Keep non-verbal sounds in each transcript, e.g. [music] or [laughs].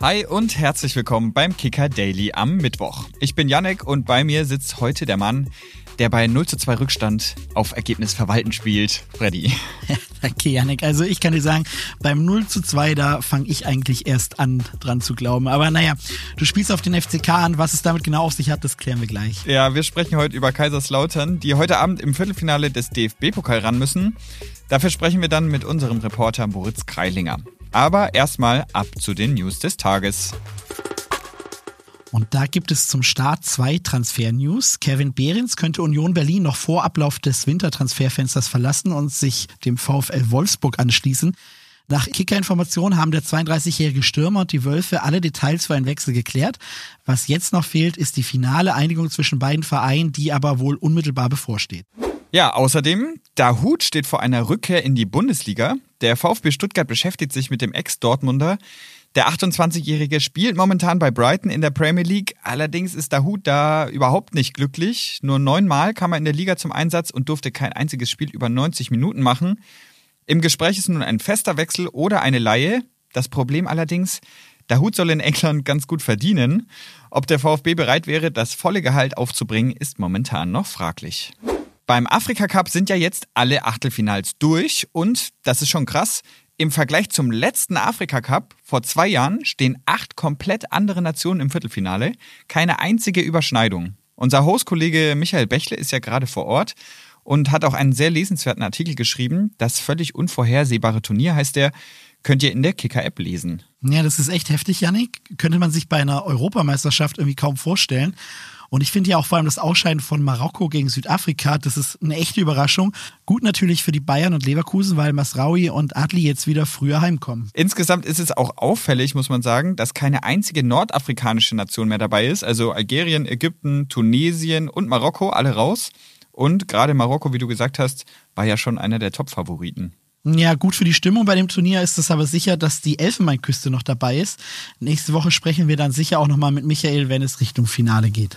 Hi und herzlich willkommen beim Kicker Daily am Mittwoch. Ich bin Yannick und bei mir sitzt heute der Mann, der bei 0 zu 2 Rückstand auf Ergebnis verwalten spielt, Freddy. [laughs] danke, Yannick. Also ich kann dir sagen, beim 0 zu 2, da fange ich eigentlich erst an, dran zu glauben. Aber naja, du spielst auf den FCK an. Was es damit genau auf sich hat, das klären wir gleich. Ja, wir sprechen heute über Kaiserslautern, die heute Abend im Viertelfinale des DFB-Pokal ran müssen. Dafür sprechen wir dann mit unserem Reporter Moritz Kreilinger. Aber erstmal ab zu den News des Tages. Und da gibt es zum Start zwei Transfer-News. Kevin Behrens könnte Union Berlin noch vor Ablauf des Wintertransferfensters verlassen und sich dem VfL Wolfsburg anschließen. Nach Kicker-Informationen haben der 32-jährige Stürmer und die Wölfe alle Details für einen Wechsel geklärt. Was jetzt noch fehlt, ist die finale Einigung zwischen beiden Vereinen, die aber wohl unmittelbar bevorsteht. Ja, außerdem, Dahut steht vor einer Rückkehr in die Bundesliga. Der VfB Stuttgart beschäftigt sich mit dem Ex-Dortmunder. Der 28-Jährige spielt momentan bei Brighton in der Premier League. Allerdings ist Dahut da überhaupt nicht glücklich. Nur neunmal kam er in der Liga zum Einsatz und durfte kein einziges Spiel über 90 Minuten machen. Im Gespräch ist nun ein fester Wechsel oder eine Laie. Das Problem allerdings, Dahut soll in England ganz gut verdienen. Ob der VfB bereit wäre, das volle Gehalt aufzubringen, ist momentan noch fraglich. Beim Afrika Cup sind ja jetzt alle Achtelfinals durch und, das ist schon krass, im Vergleich zum letzten Afrika Cup vor zwei Jahren stehen acht komplett andere Nationen im Viertelfinale. Keine einzige Überschneidung. Unser Hostkollege Michael Bächle ist ja gerade vor Ort und hat auch einen sehr lesenswerten Artikel geschrieben. Das völlig unvorhersehbare Turnier heißt der, könnt ihr in der Kicker-App lesen. Ja, das ist echt heftig, Yannick. Könnte man sich bei einer Europameisterschaft irgendwie kaum vorstellen. Und ich finde ja auch vor allem das Ausscheiden von Marokko gegen Südafrika, das ist eine echte Überraschung. Gut natürlich für die Bayern und Leverkusen, weil Masraui und Adli jetzt wieder früher heimkommen. Insgesamt ist es auch auffällig, muss man sagen, dass keine einzige nordafrikanische Nation mehr dabei ist. Also Algerien, Ägypten, Tunesien und Marokko, alle raus. Und gerade Marokko, wie du gesagt hast, war ja schon einer der Top-Favoriten. Ja, gut für die Stimmung bei dem Turnier ist es aber sicher, dass die Elfenbeinküste noch dabei ist. Nächste Woche sprechen wir dann sicher auch nochmal mit Michael, wenn es Richtung Finale geht.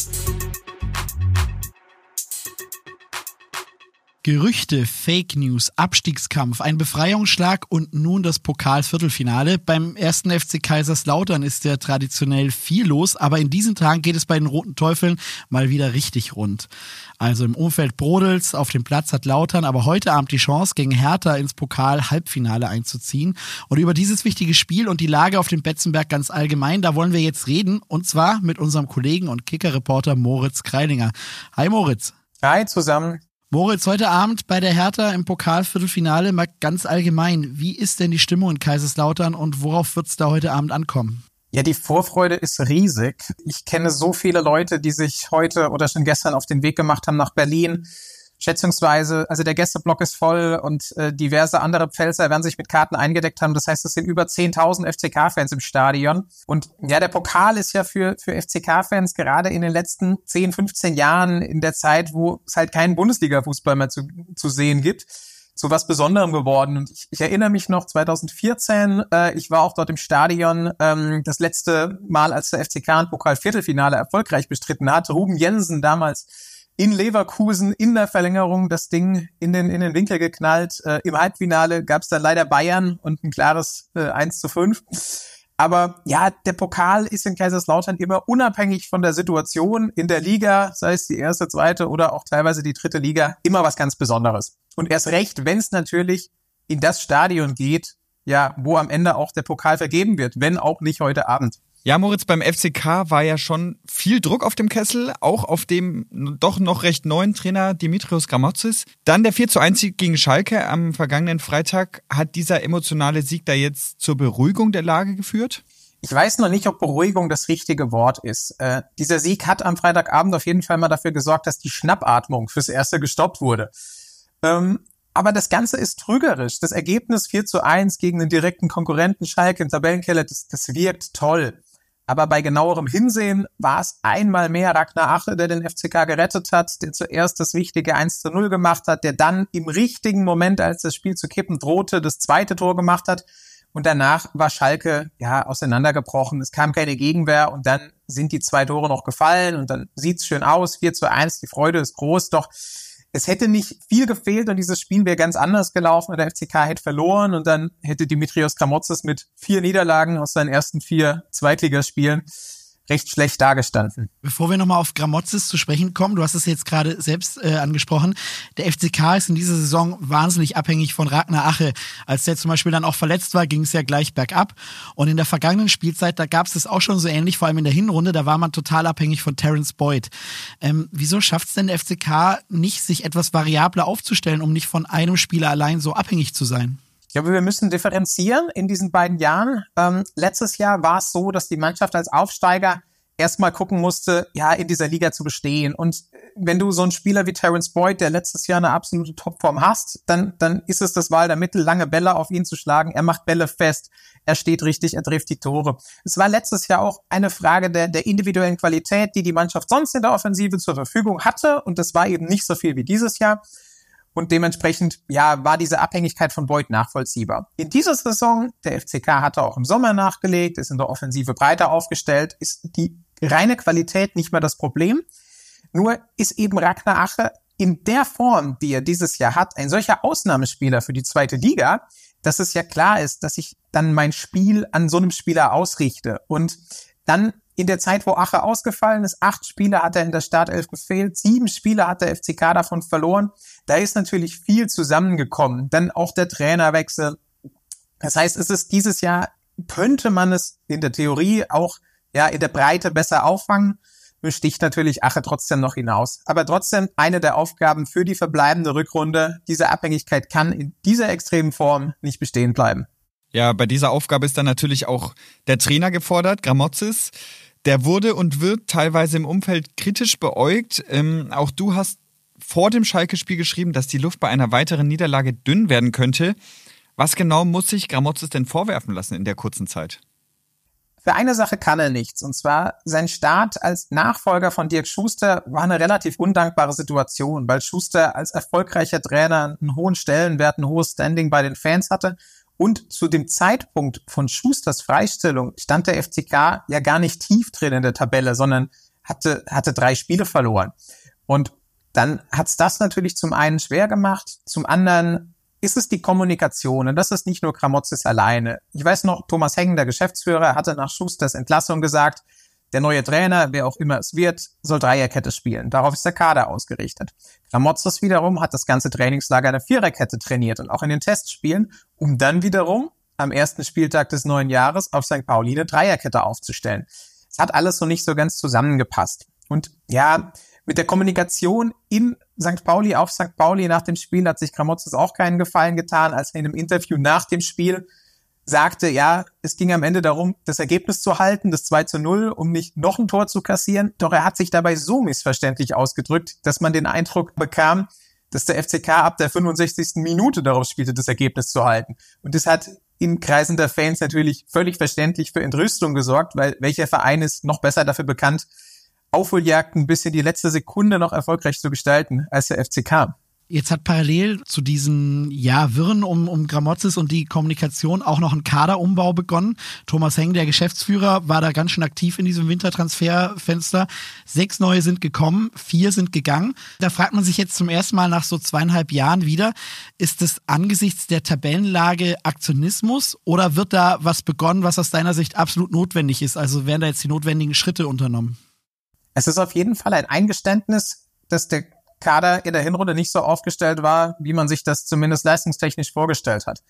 Gerüchte, Fake News, Abstiegskampf, ein Befreiungsschlag und nun das Pokalviertelfinale. Beim ersten FC Kaiserslautern ist ja traditionell viel los, aber in diesen Tagen geht es bei den Roten Teufeln mal wieder richtig rund. Also im Umfeld Brodels, auf dem Platz hat Lautern aber heute Abend die Chance, gegen Hertha ins Pokal-Halbfinale einzuziehen. Und über dieses wichtige Spiel und die Lage auf dem Betzenberg ganz allgemein, da wollen wir jetzt reden. Und zwar mit unserem Kollegen und Kicker-Reporter Moritz Kreilinger. Hi Moritz. Hi zusammen. Moritz, heute Abend bei der Hertha im Pokalviertelfinale mal ganz allgemein. Wie ist denn die Stimmung in Kaiserslautern und worauf wird es da heute Abend ankommen? Ja, die Vorfreude ist riesig. Ich kenne so viele Leute, die sich heute oder schon gestern auf den Weg gemacht haben nach Berlin, schätzungsweise, also der Gästeblock ist voll und äh, diverse andere Pfälzer werden sich mit Karten eingedeckt haben. Das heißt, es sind über 10.000 FCK-Fans im Stadion. Und ja, der Pokal ist ja für, für FCK-Fans gerade in den letzten 10, 15 Jahren in der Zeit, wo es halt keinen Bundesliga-Fußball mehr zu, zu sehen gibt, zu was Besonderem geworden. Und ich, ich erinnere mich noch 2014, äh, ich war auch dort im Stadion, ähm, das letzte Mal, als der FCK ein Pokal-Viertelfinale erfolgreich bestritten hat. Ruben Jensen damals in Leverkusen in der Verlängerung das Ding in den, in den Winkel geknallt. Äh, Im Halbfinale gab es dann leider Bayern und ein klares äh, 1 zu 5. Aber ja, der Pokal ist in Kaiserslautern immer unabhängig von der Situation in der Liga, sei es die erste, zweite oder auch teilweise die dritte Liga, immer was ganz Besonderes. Und erst recht, wenn es natürlich in das Stadion geht, ja, wo am Ende auch der Pokal vergeben wird, wenn auch nicht heute Abend. Ja, Moritz, beim FCK war ja schon viel Druck auf dem Kessel, auch auf dem doch noch recht neuen Trainer Dimitrios Gramotzis. Dann der 4 zu 1 Sieg gegen Schalke am vergangenen Freitag. Hat dieser emotionale Sieg da jetzt zur Beruhigung der Lage geführt? Ich weiß noch nicht, ob Beruhigung das richtige Wort ist. Äh, dieser Sieg hat am Freitagabend auf jeden Fall mal dafür gesorgt, dass die Schnappatmung fürs Erste gestoppt wurde. Ähm, aber das Ganze ist trügerisch. Das Ergebnis 4 zu 1 gegen den direkten Konkurrenten Schalke im Tabellenkeller, das, das wirkt toll. Aber bei genauerem Hinsehen war es einmal mehr Ragnar Ache, der den FCK gerettet hat, der zuerst das wichtige 1 zu 0 gemacht hat, der dann im richtigen Moment, als das Spiel zu kippen drohte, das zweite Tor gemacht hat. Und danach war Schalke ja auseinandergebrochen. Es kam keine Gegenwehr und dann sind die zwei Tore noch gefallen und dann sieht's schön aus. 4 zu 1, die Freude ist groß. Doch es hätte nicht viel gefehlt und dieses Spiel wäre ganz anders gelaufen. Und der FCK hätte verloren und dann hätte Dimitrios Kramotzes mit vier Niederlagen aus seinen ersten vier Zweitligaspielen recht schlecht dargestanden. Bevor wir nochmal auf Gramozis zu sprechen kommen, du hast es jetzt gerade selbst äh, angesprochen, der FCK ist in dieser Saison wahnsinnig abhängig von Ragnar Ache. Als der zum Beispiel dann auch verletzt war, ging es ja gleich bergab. Und in der vergangenen Spielzeit, da gab es das auch schon so ähnlich, vor allem in der Hinrunde, da war man total abhängig von Terence Boyd. Ähm, wieso schafft es denn der FCK nicht, sich etwas variabler aufzustellen, um nicht von einem Spieler allein so abhängig zu sein? Ich glaube, wir müssen differenzieren in diesen beiden Jahren. Ähm, letztes Jahr war es so, dass die Mannschaft als Aufsteiger erstmal gucken musste, ja, in dieser Liga zu bestehen. Und wenn du so einen Spieler wie Terence Boyd, der letztes Jahr eine absolute Topform hast, dann, dann ist es das Wahl der Mittel, lange Bälle auf ihn zu schlagen. Er macht Bälle fest. Er steht richtig, er trifft die Tore. Es war letztes Jahr auch eine Frage der, der individuellen Qualität, die die Mannschaft sonst in der Offensive zur Verfügung hatte. Und das war eben nicht so viel wie dieses Jahr. Und dementsprechend, ja, war diese Abhängigkeit von Boyd nachvollziehbar. In dieser Saison, der FCK hatte auch im Sommer nachgelegt, ist in der Offensive breiter aufgestellt, ist die reine Qualität nicht mehr das Problem. Nur ist eben Ragnar Ache in der Form, die er dieses Jahr hat, ein solcher Ausnahmespieler für die zweite Liga, dass es ja klar ist, dass ich dann mein Spiel an so einem Spieler ausrichte. Und dann in der Zeit, wo Ache ausgefallen ist, acht Spiele hat er in der Startelf gefehlt, sieben Spiele hat der FCK davon verloren. Da ist natürlich viel zusammengekommen. Dann auch der Trainerwechsel. Das heißt, es ist dieses Jahr, könnte man es in der Theorie auch ja in der Breite besser auffangen, besticht natürlich Ache trotzdem noch hinaus. Aber trotzdem eine der Aufgaben für die verbleibende Rückrunde. Diese Abhängigkeit kann in dieser extremen Form nicht bestehen bleiben. Ja, bei dieser Aufgabe ist dann natürlich auch der Trainer gefordert, Gramozis. Der wurde und wird teilweise im Umfeld kritisch beäugt. Ähm, auch du hast vor dem Schalke-Spiel geschrieben, dass die Luft bei einer weiteren Niederlage dünn werden könnte. Was genau muss sich Gramozis denn vorwerfen lassen in der kurzen Zeit? Für eine Sache kann er nichts, und zwar sein Start als Nachfolger von Dirk Schuster war eine relativ undankbare Situation, weil Schuster als erfolgreicher Trainer einen hohen Stellenwert, ein hohes Standing bei den Fans hatte und zu dem Zeitpunkt von Schusters Freistellung stand der FCK ja gar nicht tief drin in der Tabelle, sondern hatte, hatte drei Spiele verloren. Und dann hat's das natürlich zum einen schwer gemacht, zum anderen ist es die Kommunikation. Und das ist nicht nur Kramotzes alleine. Ich weiß noch, Thomas Hengen, der Geschäftsführer, hatte nach Schusters Entlassung gesagt, der neue Trainer, wer auch immer es wird, soll Dreierkette spielen. Darauf ist der Kader ausgerichtet. Kramotzes wiederum hat das ganze Trainingslager eine Viererkette trainiert und auch in den Testspielen, um dann wiederum am ersten Spieltag des neuen Jahres auf St. Pauli eine Dreierkette aufzustellen. Es hat alles so nicht so ganz zusammengepasst. Und ja, mit der Kommunikation in St. Pauli auf St. Pauli nach dem Spiel hat sich Kramotzes auch keinen Gefallen getan, als er in einem Interview nach dem Spiel sagte, ja, es ging am Ende darum, das Ergebnis zu halten, das 2 zu 0, um nicht noch ein Tor zu kassieren. Doch er hat sich dabei so missverständlich ausgedrückt, dass man den Eindruck bekam, dass der FCK ab der 65. Minute darauf spielte, das Ergebnis zu halten. Und das hat in Kreisen der Fans natürlich völlig verständlich für Entrüstung gesorgt, weil welcher Verein ist noch besser dafür bekannt, Aufholjagden bis in die letzte Sekunde noch erfolgreich zu gestalten als der FCK. Jetzt hat parallel zu diesen ja, Wirren um, um Gramozis und die Kommunikation auch noch ein Kaderumbau begonnen. Thomas Heng, der Geschäftsführer, war da ganz schön aktiv in diesem Wintertransferfenster. Sechs neue sind gekommen, vier sind gegangen. Da fragt man sich jetzt zum ersten Mal nach so zweieinhalb Jahren wieder, ist es angesichts der Tabellenlage Aktionismus oder wird da was begonnen, was aus deiner Sicht absolut notwendig ist? Also werden da jetzt die notwendigen Schritte unternommen? Es ist auf jeden Fall ein Eingeständnis, dass der Kader in der Hinrunde nicht so aufgestellt war, wie man sich das zumindest leistungstechnisch vorgestellt hat.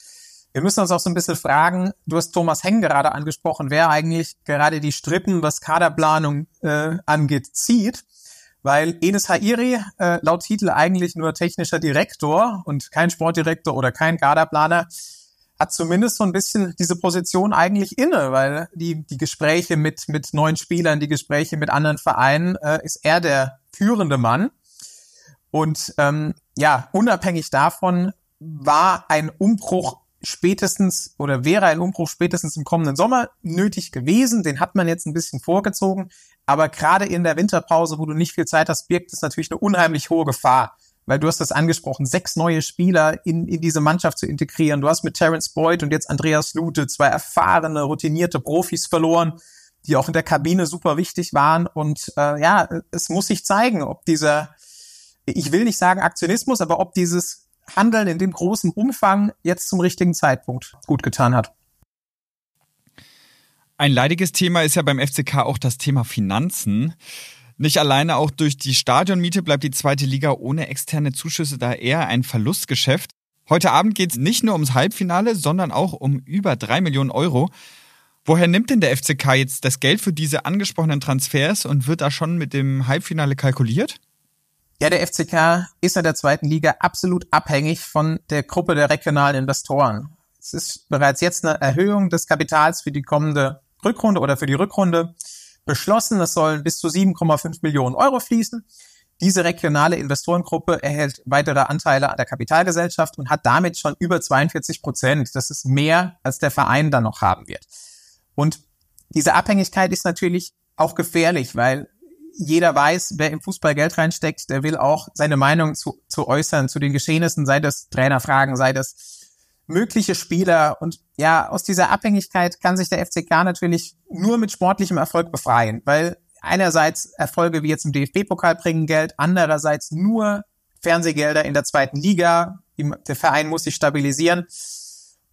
Wir müssen uns auch so ein bisschen fragen, du hast Thomas Heng gerade angesprochen, wer eigentlich gerade die Strippen, was Kaderplanung äh, angeht, zieht. Weil Enes Hairi äh, laut Titel eigentlich nur technischer Direktor und kein Sportdirektor oder kein Kaderplaner, hat zumindest so ein bisschen diese Position eigentlich inne, weil die, die Gespräche mit, mit neuen Spielern, die Gespräche mit anderen Vereinen, äh, ist er der führende Mann. Und ähm, ja, unabhängig davon war ein Umbruch spätestens oder wäre ein Umbruch spätestens im kommenden Sommer nötig gewesen. Den hat man jetzt ein bisschen vorgezogen. Aber gerade in der Winterpause, wo du nicht viel Zeit hast, birgt es natürlich eine unheimlich hohe Gefahr. Weil du hast das angesprochen, sechs neue Spieler in, in diese Mannschaft zu integrieren. Du hast mit Terence Boyd und jetzt Andreas Lute zwei erfahrene, routinierte Profis verloren, die auch in der Kabine super wichtig waren. Und äh, ja, es muss sich zeigen, ob dieser ich will nicht sagen Aktionismus, aber ob dieses Handeln in dem großen Umfang jetzt zum richtigen Zeitpunkt gut getan hat. Ein leidiges Thema ist ja beim FCK auch das Thema Finanzen. Nicht alleine auch durch die Stadionmiete bleibt die zweite Liga ohne externe Zuschüsse da eher ein Verlustgeschäft. Heute Abend geht es nicht nur ums Halbfinale, sondern auch um über drei Millionen Euro. Woher nimmt denn der FCK jetzt das Geld für diese angesprochenen Transfers und wird da schon mit dem Halbfinale kalkuliert? Ja, der FCK ist in der zweiten Liga absolut abhängig von der Gruppe der regionalen Investoren. Es ist bereits jetzt eine Erhöhung des Kapitals für die kommende Rückrunde oder für die Rückrunde beschlossen. Es sollen bis zu 7,5 Millionen Euro fließen. Diese regionale Investorengruppe erhält weitere Anteile an der Kapitalgesellschaft und hat damit schon über 42 Prozent. Das ist mehr, als der Verein dann noch haben wird. Und diese Abhängigkeit ist natürlich auch gefährlich, weil jeder weiß, wer im Fußball Geld reinsteckt, der will auch seine Meinung zu, zu äußern, zu den Geschehnissen, sei das Trainerfragen, sei das mögliche Spieler. Und ja, aus dieser Abhängigkeit kann sich der FCK natürlich nur mit sportlichem Erfolg befreien, weil einerseits Erfolge wie jetzt im DFB-Pokal bringen Geld, andererseits nur Fernsehgelder in der zweiten Liga. Der Verein muss sich stabilisieren.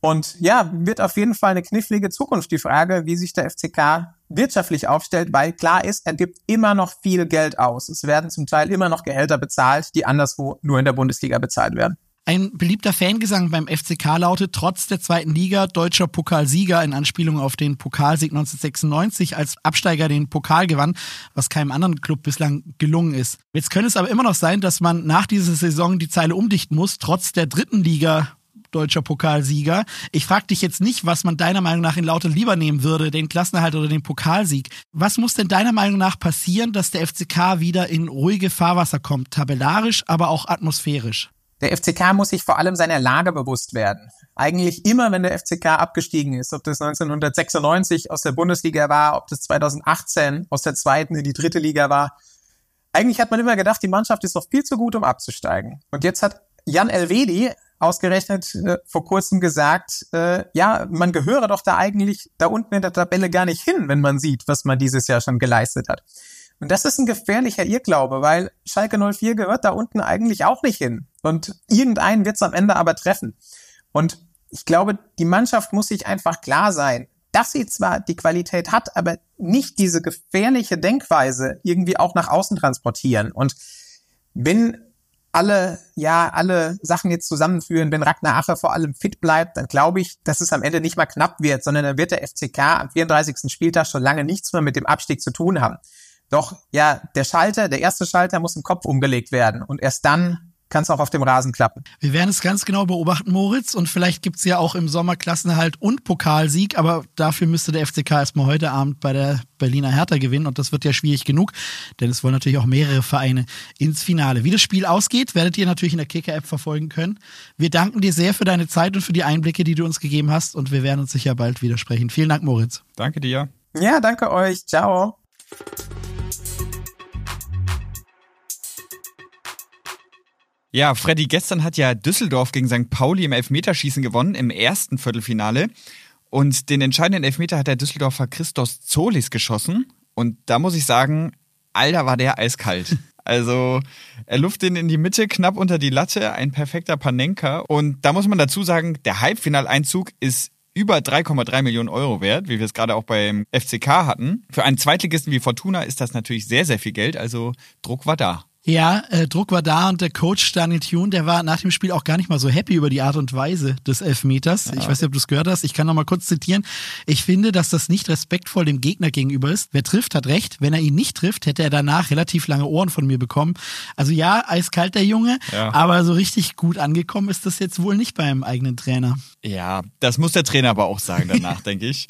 Und ja, wird auf jeden Fall eine knifflige Zukunft die Frage, wie sich der FCK wirtschaftlich aufstellt, weil klar ist, er gibt immer noch viel Geld aus. Es werden zum Teil immer noch Gehälter bezahlt, die anderswo nur in der Bundesliga bezahlt werden. Ein beliebter Fangesang beim FCK lautet, trotz der zweiten Liga deutscher Pokalsieger in Anspielung auf den Pokalsieg 1996 als Absteiger den Pokal gewann, was keinem anderen Club bislang gelungen ist. Jetzt könnte es aber immer noch sein, dass man nach dieser Saison die Zeile umdichten muss, trotz der dritten Liga deutscher Pokalsieger. Ich frage dich jetzt nicht, was man deiner Meinung nach in Lauter lieber nehmen würde, den Klassenerhalt oder den Pokalsieg. Was muss denn deiner Meinung nach passieren, dass der FCK wieder in ruhige Fahrwasser kommt, tabellarisch, aber auch atmosphärisch? Der FCK muss sich vor allem seiner Lage bewusst werden. Eigentlich immer, wenn der FCK abgestiegen ist, ob das 1996 aus der Bundesliga war, ob das 2018 aus der zweiten in die dritte Liga war. Eigentlich hat man immer gedacht, die Mannschaft ist doch viel zu gut, um abzusteigen. Und jetzt hat Jan Elvedi ausgerechnet äh, vor kurzem gesagt, äh, ja, man gehöre doch da eigentlich da unten in der Tabelle gar nicht hin, wenn man sieht, was man dieses Jahr schon geleistet hat. Und das ist ein gefährlicher Irrglaube, weil Schalke 04 gehört da unten eigentlich auch nicht hin. Und irgendeinen wird es am Ende aber treffen. Und ich glaube, die Mannschaft muss sich einfach klar sein, dass sie zwar die Qualität hat, aber nicht diese gefährliche Denkweise irgendwie auch nach außen transportieren. Und wenn alle, ja, alle Sachen jetzt zusammenführen, wenn Ragnar Ache vor allem fit bleibt, dann glaube ich, dass es am Ende nicht mal knapp wird, sondern dann wird der FCK am 34. Spieltag schon lange nichts mehr mit dem Abstieg zu tun haben. Doch ja, der Schalter, der erste Schalter muss im Kopf umgelegt werden und erst dann kann es auch auf dem Rasen klappen. Wir werden es ganz genau beobachten, Moritz. Und vielleicht gibt's ja auch im Sommer Klassenerhalt und Pokalsieg. Aber dafür müsste der FCK erstmal heute Abend bei der Berliner Hertha gewinnen. Und das wird ja schwierig genug, denn es wollen natürlich auch mehrere Vereine ins Finale. Wie das Spiel ausgeht, werdet ihr natürlich in der Kicker-App verfolgen können. Wir danken dir sehr für deine Zeit und für die Einblicke, die du uns gegeben hast. Und wir werden uns sicher bald widersprechen. Vielen Dank, Moritz. Danke dir. Ja, danke euch. Ciao. Ja, Freddy, gestern hat ja Düsseldorf gegen St. Pauli im Elfmeterschießen gewonnen, im ersten Viertelfinale. Und den entscheidenden Elfmeter hat der Düsseldorfer Christos Zolis geschossen. Und da muss ich sagen, Alter, war der eiskalt. [laughs] Also er luft den in die Mitte, knapp unter die Latte, ein perfekter Panenka. Und da muss man dazu sagen, der Halbfinaleinzug ist über 3,3 Millionen Euro wert, wie wir es gerade auch beim FCK hatten. Für einen Zweitligisten wie Fortuna ist das natürlich sehr, sehr viel Geld. Also Druck war da. Ja, äh, Druck war da und der Coach Daniel Thune, der war nach dem Spiel auch gar nicht mal so happy über die Art und Weise des Elfmeters. Ja. Ich weiß nicht, ob du es gehört hast. Ich kann noch mal kurz zitieren. Ich finde, dass das nicht respektvoll dem Gegner gegenüber ist. Wer trifft, hat recht. Wenn er ihn nicht trifft, hätte er danach relativ lange Ohren von mir bekommen. Also ja, eiskalt der Junge, ja. aber so richtig gut angekommen ist das jetzt wohl nicht beim eigenen Trainer. Ja, das muss der Trainer aber auch sagen danach, [laughs] denke ich.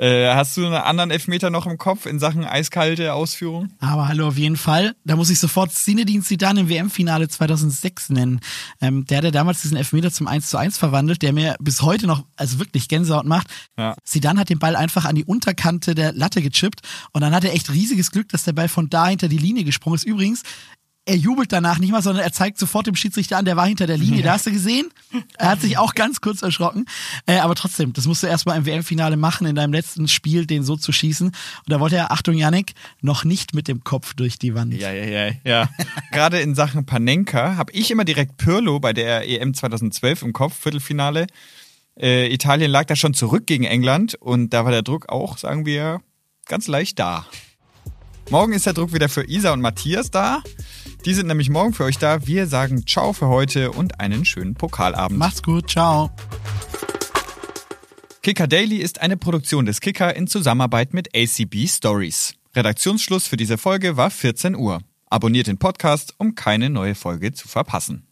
Äh, hast du einen anderen Elfmeter noch im Kopf in Sachen eiskalte Ausführung? Aber hallo, auf jeden Fall. Da muss ich sofort Zinedine Zidane im WM-Finale 2006 nennen. Ähm, der hat ja damals diesen Elfmeter zum 1 zu 1 verwandelt, der mir bis heute noch, also wirklich Gänsehaut macht. Ja. Zidane hat den Ball einfach an die Unterkante der Latte gechippt und dann hat er echt riesiges Glück, dass der Ball von da hinter die Linie gesprungen ist. Übrigens, er jubelt danach nicht mal, sondern er zeigt sofort dem Schiedsrichter an, der war hinter der Linie. [laughs] Da hast du gesehen? Er hat sich auch ganz kurz erschrocken. Äh, aber trotzdem, das musst du erstmal im WM-Finale machen, in deinem letzten Spiel den so zu schießen. Und da wollte er, Achtung Janik, noch nicht mit dem Kopf durch die Wand. Ja, ja, ja, ja. [laughs] Gerade in Sachen Panenka habe ich immer direkt Pirlo bei der EM 2012 im Kopf, Viertelfinale. Äh, Italien lag da schon zurück gegen England und da war der Druck auch, sagen wir, ganz leicht da. Morgen ist der Druck wieder für Isa und Matthias da. Die sind nämlich morgen für euch da. Wir sagen Ciao für heute und einen schönen Pokalabend. Macht's gut, ciao. Kicker Daily ist eine Produktion des Kicker in Zusammenarbeit mit ACB Stories. Redaktionsschluss für diese Folge war 14 Uhr. Abonniert den Podcast, um keine neue Folge zu verpassen.